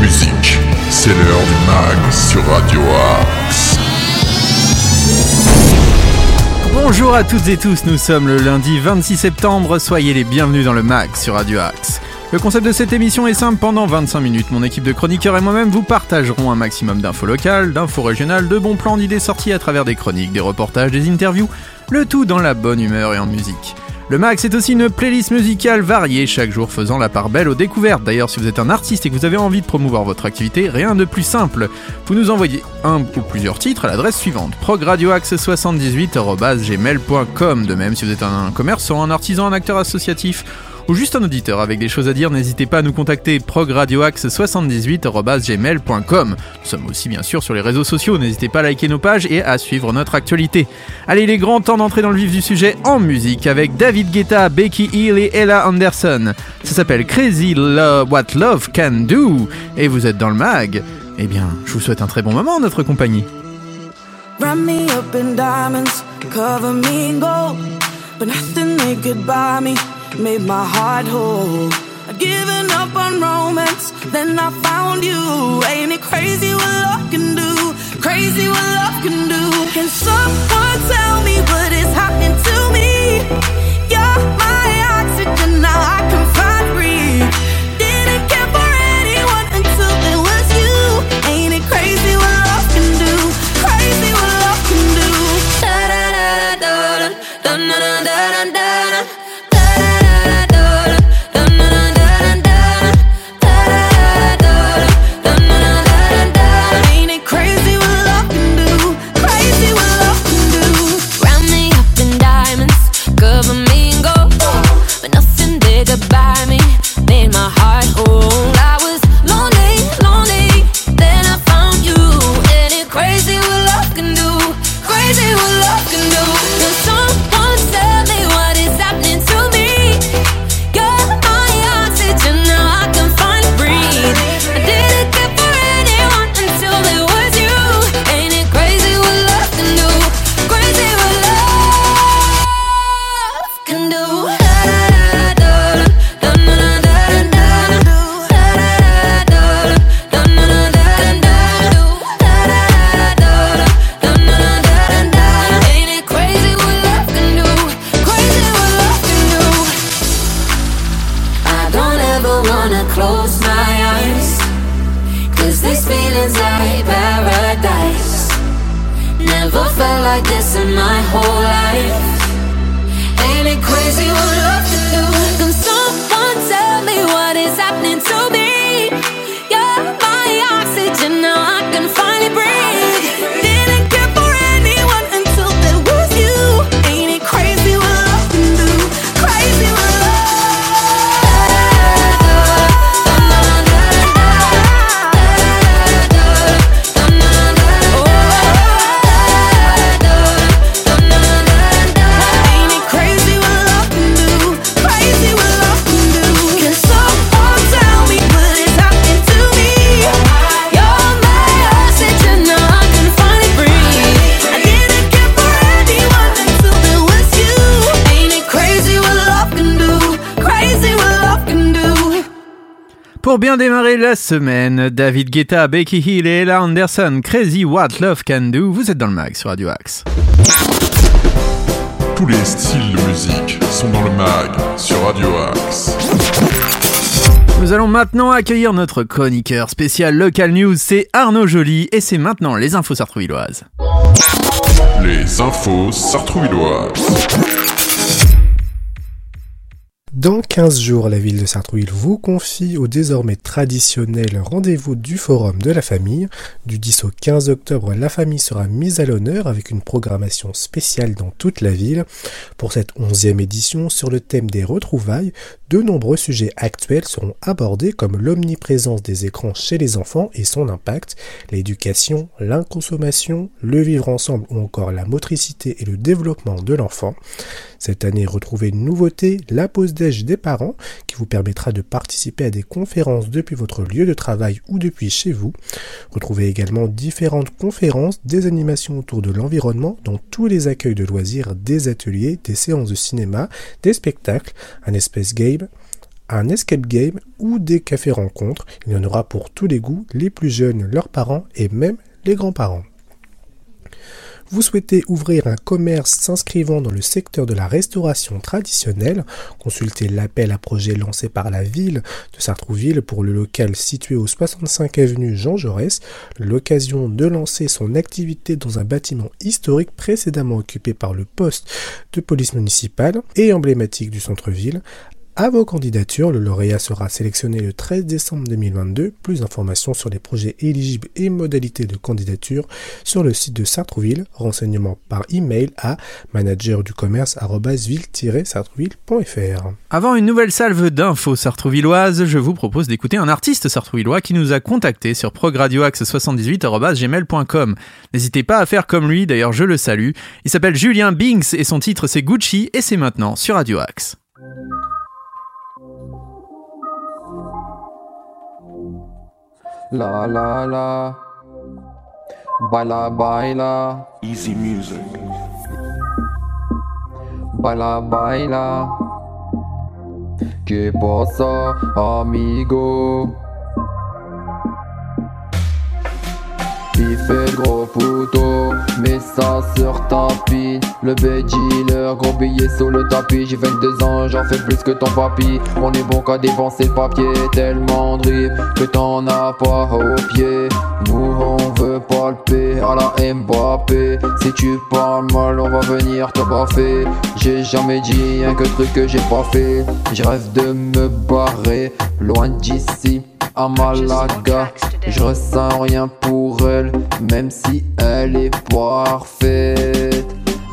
musique. C'est l'heure du mag sur Radio Axe. Bonjour à toutes et tous, nous sommes le lundi 26 septembre, soyez les bienvenus dans le mag sur Radio Axe. Le concept de cette émission est simple, pendant 25 minutes, mon équipe de chroniqueurs et moi-même vous partagerons un maximum d'infos locales, d'infos régionales, de bons plans, d'idées sorties à travers des chroniques, des reportages, des interviews, le tout dans la bonne humeur et en musique. Le Max est aussi une playlist musicale variée, chaque jour faisant la part belle aux découvertes. D'ailleurs, si vous êtes un artiste et que vous avez envie de promouvoir votre activité, rien de plus simple. Vous nous envoyez un ou plusieurs titres à l'adresse suivante progradioaxe78.gmail.com. De même, si vous êtes un commerçant, un artisan, un acteur associatif ou juste un auditeur avec des choses à dire, n'hésitez pas à nous contacter progradioaxe78.gmail.com. Nous sommes aussi bien sûr sur les réseaux sociaux, n'hésitez pas à liker nos pages et à suivre notre actualité. Allez, il est grand temps d'entrer dans le vif du sujet en musique avec David Guetta, Becky Hill et Ella Anderson. Ça s'appelle Crazy Love, What Love Can Do et vous êtes dans le mag. Eh bien, je vous souhaite un très bon moment en notre compagnie. Made my heart whole. I'd given up on romance, then I found you. Ain't it crazy what love can do? Crazy what love can do. Can someone tell love can do. My whole life. Ain't it crazy what love can do? Can someone tell me what is happening to me? Pour bien démarrer la semaine, David Guetta, Becky Hill et Ella Anderson, Crazy What Love Can Do, vous êtes dans le mag sur Radio Axe. Tous les styles de musique sont dans le mag sur Radio Axe. Nous allons maintenant accueillir notre chroniqueur spécial Local News, c'est Arnaud Joly, et c'est maintenant les infos sartrouvilloises. Les infos sartrouilloises. Dans 15 jours, la ville de Sartrouville vous confie au désormais traditionnel rendez-vous du Forum de la famille. Du 10 au 15 octobre, la famille sera mise à l'honneur avec une programmation spéciale dans toute la ville. Pour cette 11e édition, sur le thème des retrouvailles, de nombreux sujets actuels seront abordés comme l'omniprésence des écrans chez les enfants et son impact, l'éducation, l'inconsommation, le vivre ensemble ou encore la motricité et le développement de l'enfant. Cette année, retrouvez une nouveauté, la pause déj des parents, qui vous permettra de participer à des conférences depuis votre lieu de travail ou depuis chez vous. Retrouvez également différentes conférences, des animations autour de l'environnement dans tous les accueils de loisirs, des ateliers, des séances de cinéma, des spectacles, un espèce game, un escape game ou des cafés rencontres. Il y en aura pour tous les goûts, les plus jeunes, leurs parents et même les grands-parents. Vous souhaitez ouvrir un commerce s'inscrivant dans le secteur de la restauration traditionnelle? Consultez l'appel à projet lancé par la ville de Sartrouville pour le local situé au 65 avenue Jean Jaurès, l'occasion de lancer son activité dans un bâtiment historique précédemment occupé par le poste de police municipale et emblématique du centre-ville à vos candidatures. Le lauréat sera sélectionné le 13 décembre 2022. Plus d'informations sur les projets éligibles et modalités de candidature sur le site de Sartrouville. Renseignements par email à managerducommerce-ville-sartrouville.fr. Avant une nouvelle salve d'infos sartrouvilloises, je vous propose d'écouter un artiste sartrouvillois qui nous a contacté sur progradioaxe78.gmail.com. N'hésitez pas à faire comme lui, d'ailleurs je le salue. Il s'appelle Julien Binks et son titre c'est Gucci et c'est maintenant sur Radio Axe. La la la. Baila baila. Easy music. Baila baila. Que pasa, amigo? Il fait gros poteau, mais ça sur tapis. Le bed dealer, gros billet sur le tapis. J'ai 22 ans, j'en fais plus que ton papy. On est bon qu'à dépenser le papier, tellement drip que t'en as pas au pied. Nous on veut palper à la Mbappé. Si tu parles mal, on va venir te baffer. J'ai jamais dit un que truc que j'ai pas fait. Je rêve de me barrer loin d'ici à Malaga. Je ressens rien pour elle, même si elle est parfaite.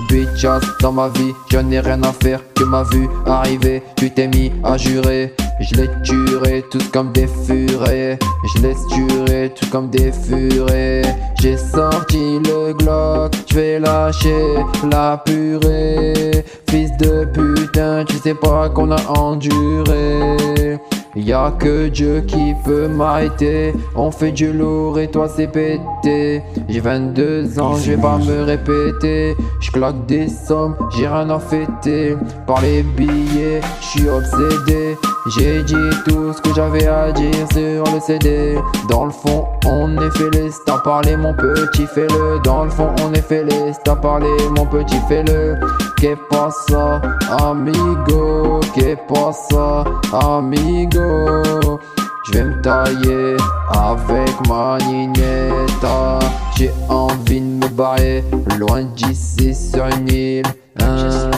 Bitches dans ma vie, je n'ai rien à faire que ma vue arriver. Tu t'es mis à jurer, je les tuerai tous comme des furets. Je les tuerai tous comme des furets. J'ai sorti le Glock, je vais lâcher la purée. Fils de putain, tu sais pas qu'on a enduré. Y'a que Dieu qui peut m'arrêter. On fait du lourd et toi c'est pété. J'ai 22 ans, je vais pas me répéter. Je claque des sommes, j'ai rien à fêter. Par les billets, je suis obsédé. J'ai dit tout ce que j'avais à dire sur le CD. Dans le fond, on est les t'as parlé mon petit fais-le. Dans le fond, on est les t'as parlé mon petit fais-le. Que pasa, amigo? Que pasa, amigo? Je vais me tailler avec ma nignetta. J'ai envie de me barrer loin d'ici sur une île. hein.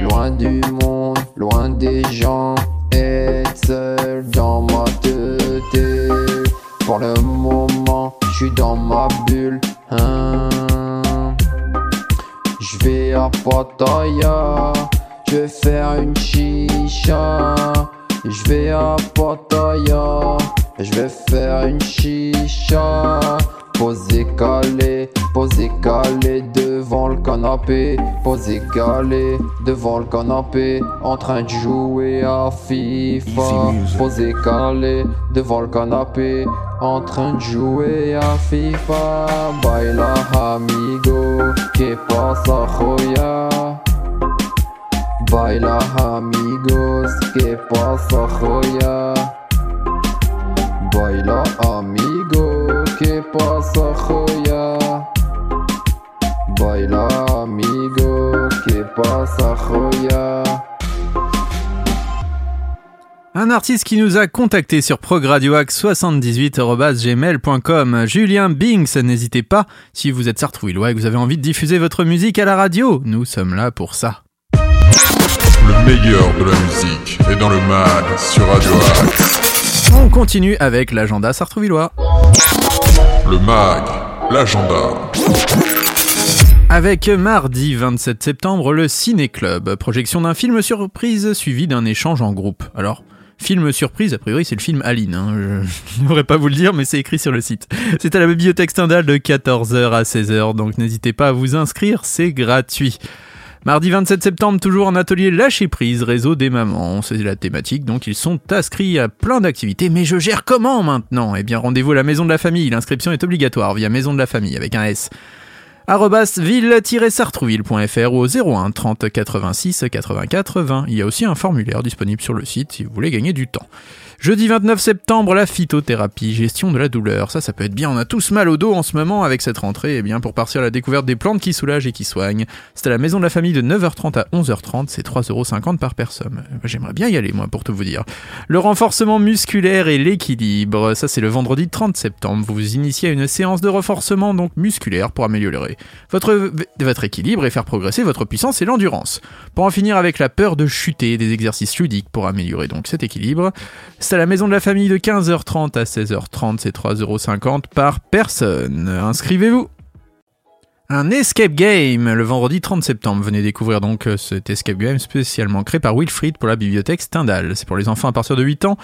loin du monde, loin des gens. Être seul dans ma tête. Pour le moment, je suis dans ma bulle. hein. Je vais à Pattaya, je vais faire une chicha. Je vais à Pattaya, je vais faire une chicha. Posé calé, posé calé devant le canapé. Posé calé devant le canapé, en train de jouer à FIFA. Posé calé devant le canapé, en train de jouer à FIFA. Baila amigo, que pasa joya? Baila amigos, que pasa joya? Baila amigo, que pasa joya? Baila amigo, que pasa joya? Un artiste qui nous a contacté sur progradioax78.gmail.com, Julien Binks, n'hésitez pas, si vous êtes sartrouillois et que vous avez envie de diffuser votre musique à la radio, nous sommes là pour ça. Le meilleur de la musique est dans le mag sur Radio Axe. On continue avec l'agenda sartrouvillois. Le mag, l'agenda. Avec mardi 27 septembre, le Ciné Club, projection d'un film surprise suivi d'un échange en groupe. Alors, film surprise, a priori c'est le film Aline, hein. je ne pas vous le dire mais c'est écrit sur le site. C'est à la bibliothèque Stendhal de 14h à 16h, donc n'hésitez pas à vous inscrire, c'est gratuit. Mardi 27 septembre, toujours en atelier lâcher prise, réseau des mamans. C'est la thématique, donc ils sont inscrits à plein d'activités. Mais je gère comment maintenant? Eh bien, rendez-vous à la maison de la famille. L'inscription est obligatoire via maison de la famille avec un S. ville-sartrouville.fr ou au 01 30 86 84 20. Il y a aussi un formulaire disponible sur le site si vous voulez gagner du temps. Jeudi 29 septembre, la phytothérapie, gestion de la douleur. Ça, ça peut être bien. On a tous mal au dos en ce moment avec cette rentrée. Et bien, pour partir à la découverte des plantes qui soulagent et qui soignent, c'est à la maison de la famille de 9h30 à 11h30. C'est 3,50€ par personne. J'aimerais bien y aller, moi, pour tout vous dire. Le renforcement musculaire et l'équilibre. Ça, c'est le vendredi 30 septembre. Vous vous initiez à une séance de renforcement, donc musculaire, pour améliorer votre, équilibre et faire progresser votre puissance et l'endurance. Pour en finir avec la peur de chuter, des exercices ludiques pour améliorer donc cet équilibre. C'est à la maison de la famille de 15h30 à 16h30, c'est 3,50€ par personne. Inscrivez-vous un escape game le vendredi 30 septembre. Venez découvrir donc euh, cet escape game spécialement créé par Wilfried pour la bibliothèque Stendhal. C'est pour les enfants à partir de 8 ans.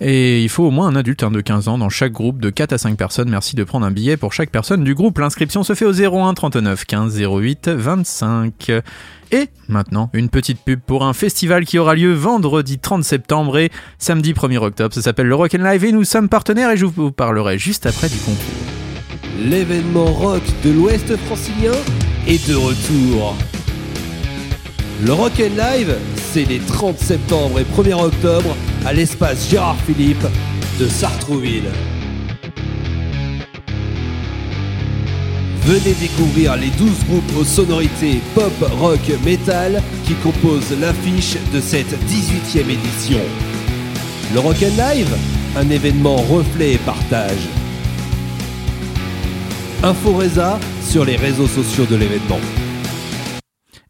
Et il faut au moins un adulte hein, de 15 ans dans chaque groupe de 4 à 5 personnes. Merci de prendre un billet pour chaque personne du groupe. L'inscription se fait au 01 39 15 08 25. Et maintenant, une petite pub pour un festival qui aura lieu vendredi 30 septembre et samedi 1er octobre. Ça s'appelle le Rock and Live et nous sommes partenaires et je vous parlerai juste après du concours. L'événement rock de l'Ouest francilien est de retour. Le Rock and Live, c'est les 30 septembre et 1er octobre à l'espace Gérard Philippe de Sartrouville. Venez découvrir les 12 groupes aux sonorités pop, rock, metal qui composent l'affiche de cette 18e édition. Le Rock Live, un événement reflet et partage. Info Reza sur les réseaux sociaux de l'événement.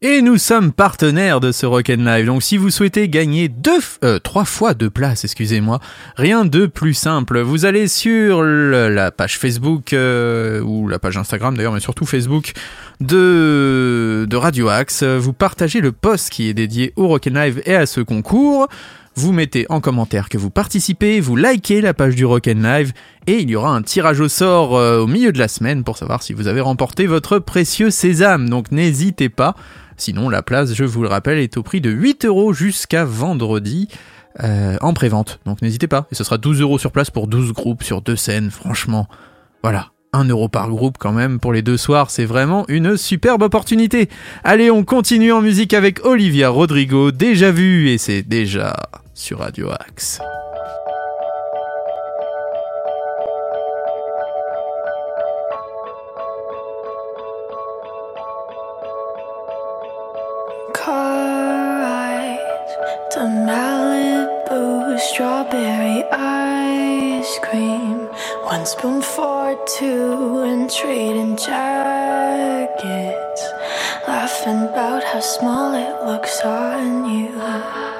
Et nous sommes partenaires de ce Rock'n Live. Donc si vous souhaitez gagner deux, euh, trois fois de place, excusez-moi, rien de plus simple. Vous allez sur la page Facebook euh, ou la page Instagram d'ailleurs, mais surtout Facebook de, de Radio Axe. Vous partagez le post qui est dédié au Rock'n Live et à ce concours. Vous mettez en commentaire que vous participez, vous likez la page du Rock'n Live et il y aura un tirage au sort euh, au milieu de la semaine pour savoir si vous avez remporté votre précieux sésame. Donc n'hésitez pas. Sinon, la place, je vous le rappelle, est au prix de 8 euros jusqu'à vendredi euh, en prévente. Donc n'hésitez pas. Et ce sera 12 euros sur place pour 12 groupes sur deux scènes. Franchement, voilà. 1 euro par groupe quand même pour les deux soirs, c'est vraiment une superbe opportunité. Allez, on continue en musique avec Olivia Rodrigo, déjà vu, et c'est déjà sur Radio Axe. Malibu, strawberry ice cream. One spoon for two, and trading jackets. Laughing about how small it looks on you.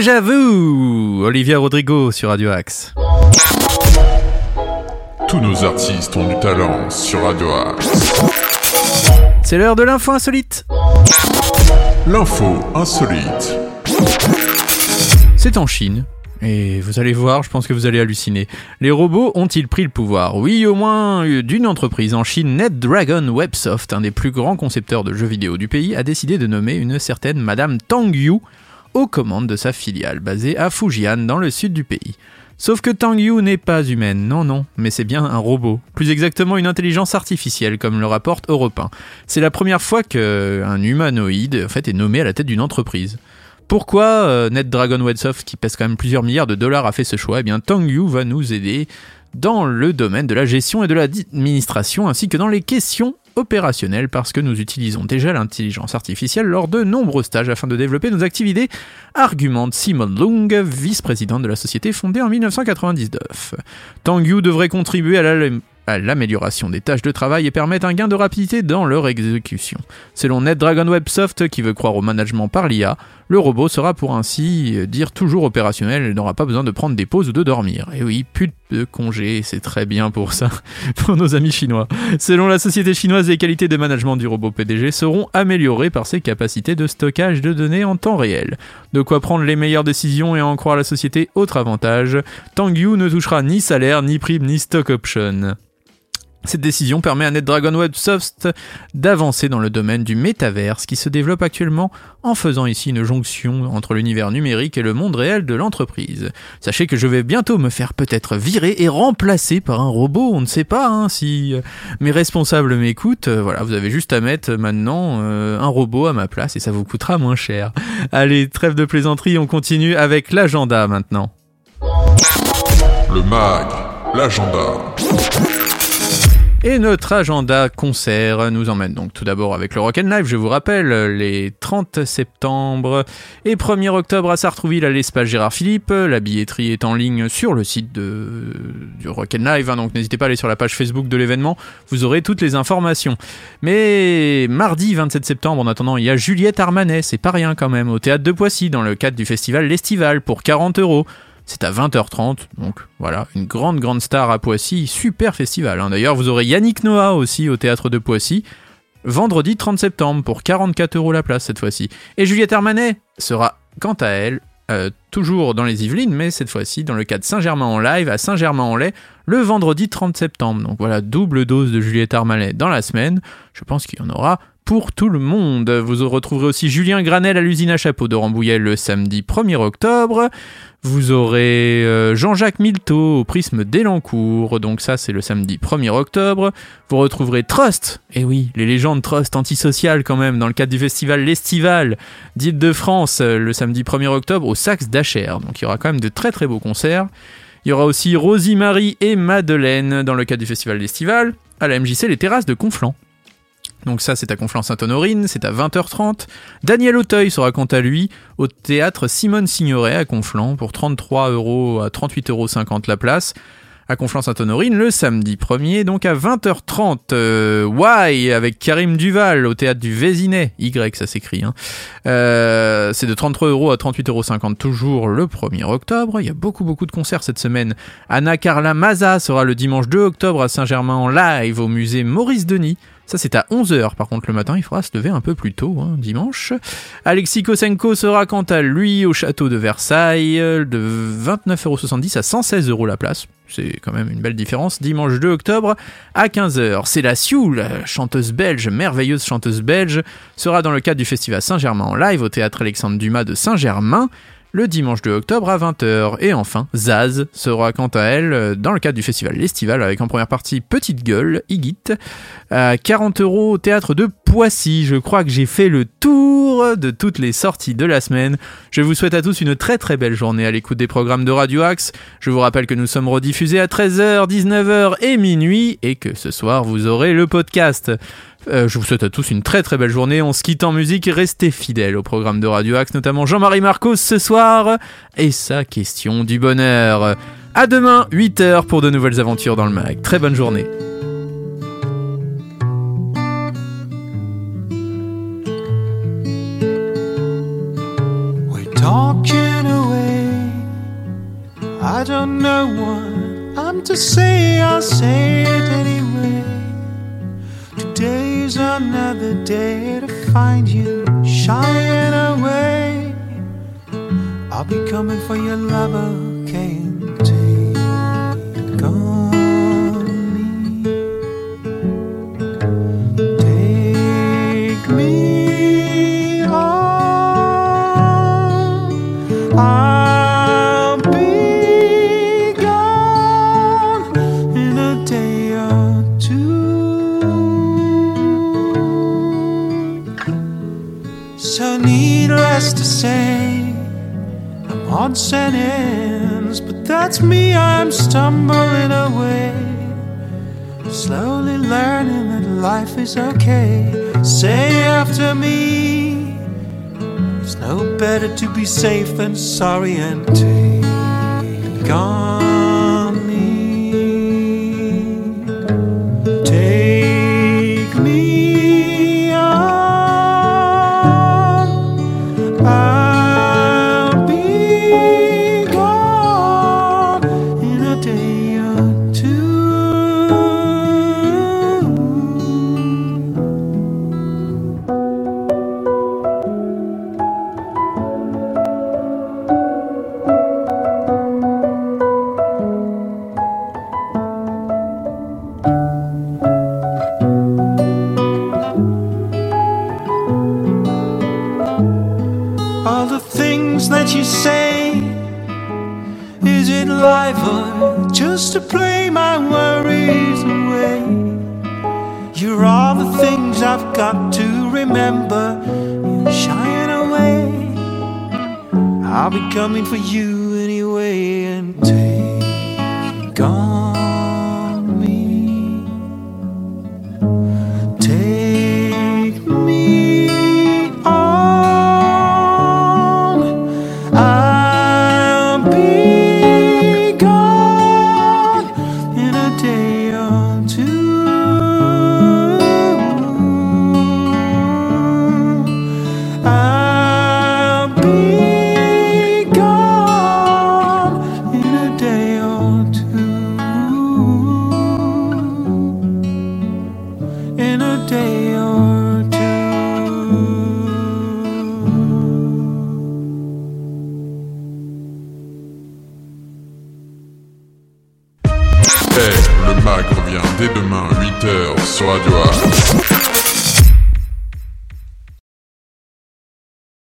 Déjà vu Olivia Rodrigo sur Radio Axe. Tous nos artistes ont du talent sur Radio Axe. C'est l'heure de l'info insolite. L'info insolite. C'est en Chine. Et vous allez voir, je pense que vous allez halluciner. Les robots ont-ils pris le pouvoir? Oui, au moins euh, d'une entreprise en Chine, NetDragon Websoft, un des plus grands concepteurs de jeux vidéo du pays, a décidé de nommer une certaine Madame Tang Yu aux commandes de sa filiale basée à Fujian dans le sud du pays. Sauf que Tang Yu n'est pas humaine, non non, mais c'est bien un robot, plus exactement une intelligence artificielle comme le rapporte Europe 1. C'est la première fois qu'un humanoïde fait, est nommé à la tête d'une entreprise. Pourquoi euh, NetDragon Websoft, qui pèse quand même plusieurs milliards de dollars, a fait ce choix? Eh bien, Tang Yu va nous aider dans le domaine de la gestion et de l'administration, ainsi que dans les questions opérationnelles, parce que nous utilisons déjà l'intelligence artificielle lors de nombreux stages afin de développer nos activités, argumente Simon Lung, vice-président de la société fondée en 1999. Tang Yu devrait contribuer à la à l'amélioration des tâches de travail et permettre un gain de rapidité dans leur exécution. Selon NetDragon Websoft, qui veut croire au management par l'IA, le robot sera pour ainsi dire toujours opérationnel et n'aura pas besoin de prendre des pauses ou de dormir. Et oui, plus congés, c'est très bien pour ça, pour nos amis chinois. Selon la société chinoise, les qualités de management du robot PDG seront améliorées par ses capacités de stockage de données en temps réel. De quoi prendre les meilleures décisions et en croire la société, autre avantage, Tang Yu ne touchera ni salaire, ni prime, ni stock option. Cette décision permet à NetDragon Websoft d'avancer dans le domaine du métaverse qui se développe actuellement en faisant ici une jonction entre l'univers numérique et le monde réel de l'entreprise. Sachez que je vais bientôt me faire peut-être virer et remplacer par un robot, on ne sait pas hein, si euh, mes responsables m'écoutent. Euh, voilà, vous avez juste à mettre maintenant euh, un robot à ma place et ça vous coûtera moins cher. Allez, trêve de plaisanterie, on continue avec l'agenda maintenant. Le mag, l'agenda. Et notre agenda concert nous emmène donc tout d'abord avec le Rock'n'Live, je vous rappelle, les 30 septembre et 1er octobre à Sartrouville à l'espace Gérard Philippe. La billetterie est en ligne sur le site de, du Rock'n'Live, hein, donc n'hésitez pas à aller sur la page Facebook de l'événement, vous aurez toutes les informations. Mais mardi 27 septembre, en attendant, il y a Juliette Armanet, c'est pas rien quand même, au théâtre de Poissy, dans le cadre du festival L'Estival, pour 40 euros. C'est à 20h30, donc voilà, une grande grande star à Poissy, super festival. hein. D'ailleurs, vous aurez Yannick Noah aussi au théâtre de Poissy, vendredi 30 septembre pour 44 euros la place cette fois-ci. Et Juliette Armanet sera quant à elle euh, toujours dans les Yvelines, mais cette fois-ci dans le cadre Saint-Germain en live à Saint-Germain-en-Laye le vendredi 30 septembre. Donc voilà, double dose de Juliette Armanet dans la semaine. Je pense qu'il y en aura pour tout le monde. Vous retrouverez aussi Julien Granel à l'usine à chapeau de Rambouillet le samedi 1er octobre. Vous aurez euh, Jean-Jacques Milteau au prisme d'Elancourt, donc ça c'est le samedi 1er octobre. Vous retrouverez Trust, et oui, les légendes Trust antisociales quand même, dans le cadre du festival L'Estival d'Île-de-France euh, le samedi 1er octobre au Saxe d'Acher. Donc il y aura quand même de très très beaux concerts. Il y aura aussi Rosie Marie et Madeleine dans le cadre du festival L'Estival à la MJC Les Terrasses de Conflans. Donc ça, c'est à Conflans-Sainte-Honorine, c'est à 20h30. Daniel Auteuil sera quant à lui au théâtre Simone Signoret à Conflans pour 33 euros à 38,50 euros la place. À Conflans-Sainte-Honorine le samedi 1er, donc à 20h30. Euh, Why avec Karim Duval au théâtre du Vésinet. Y, ça s'écrit. Hein. Euh, c'est de 33 euros à 38,50 euros toujours le 1er octobre. Il y a beaucoup beaucoup de concerts cette semaine. Anna Carla Maza sera le dimanche 2 octobre à Saint-Germain en live au musée Maurice Denis. Ça, c'est à 11h. Par contre, le matin, il faudra se lever un peu plus tôt, hein, dimanche. Alexis Kosenko sera quant à lui au château de Versailles de 29,70€ à 116 euros la place. C'est quand même une belle différence. Dimanche 2 octobre à 15h. C'est la Sioux, chanteuse belge, merveilleuse chanteuse belge, sera dans le cadre du festival Saint-Germain en live au théâtre Alexandre Dumas de Saint-Germain le dimanche 2 octobre à 20h. Et enfin, Zaz sera quant à elle euh, dans le cadre du festival L'Estival avec en première partie Petite Gueule, Igit, à 40 euros au théâtre de Poissy. Je crois que j'ai fait le tour de toutes les sorties de la semaine. Je vous souhaite à tous une très très belle journée à l'écoute des programmes de Radio Axe. Je vous rappelle que nous sommes rediffusés à 13h, 19h et minuit et que ce soir vous aurez le podcast. Euh, je vous souhaite à tous une très très belle journée. On se quitte en musique. Restez fidèles au programme de Radio Axe, notamment Jean-Marie Marcos ce soir et sa question du bonheur. À demain, 8h pour de nouvelles aventures dans le mag. Très bonne journée. is another day to find you shying away. I'll be coming for your love, okay? needless to say, I'm on sentence, but that's me, I'm stumbling away. Slowly learning that life is okay. Say after me, it's no better to be safe than sorry and take. gone.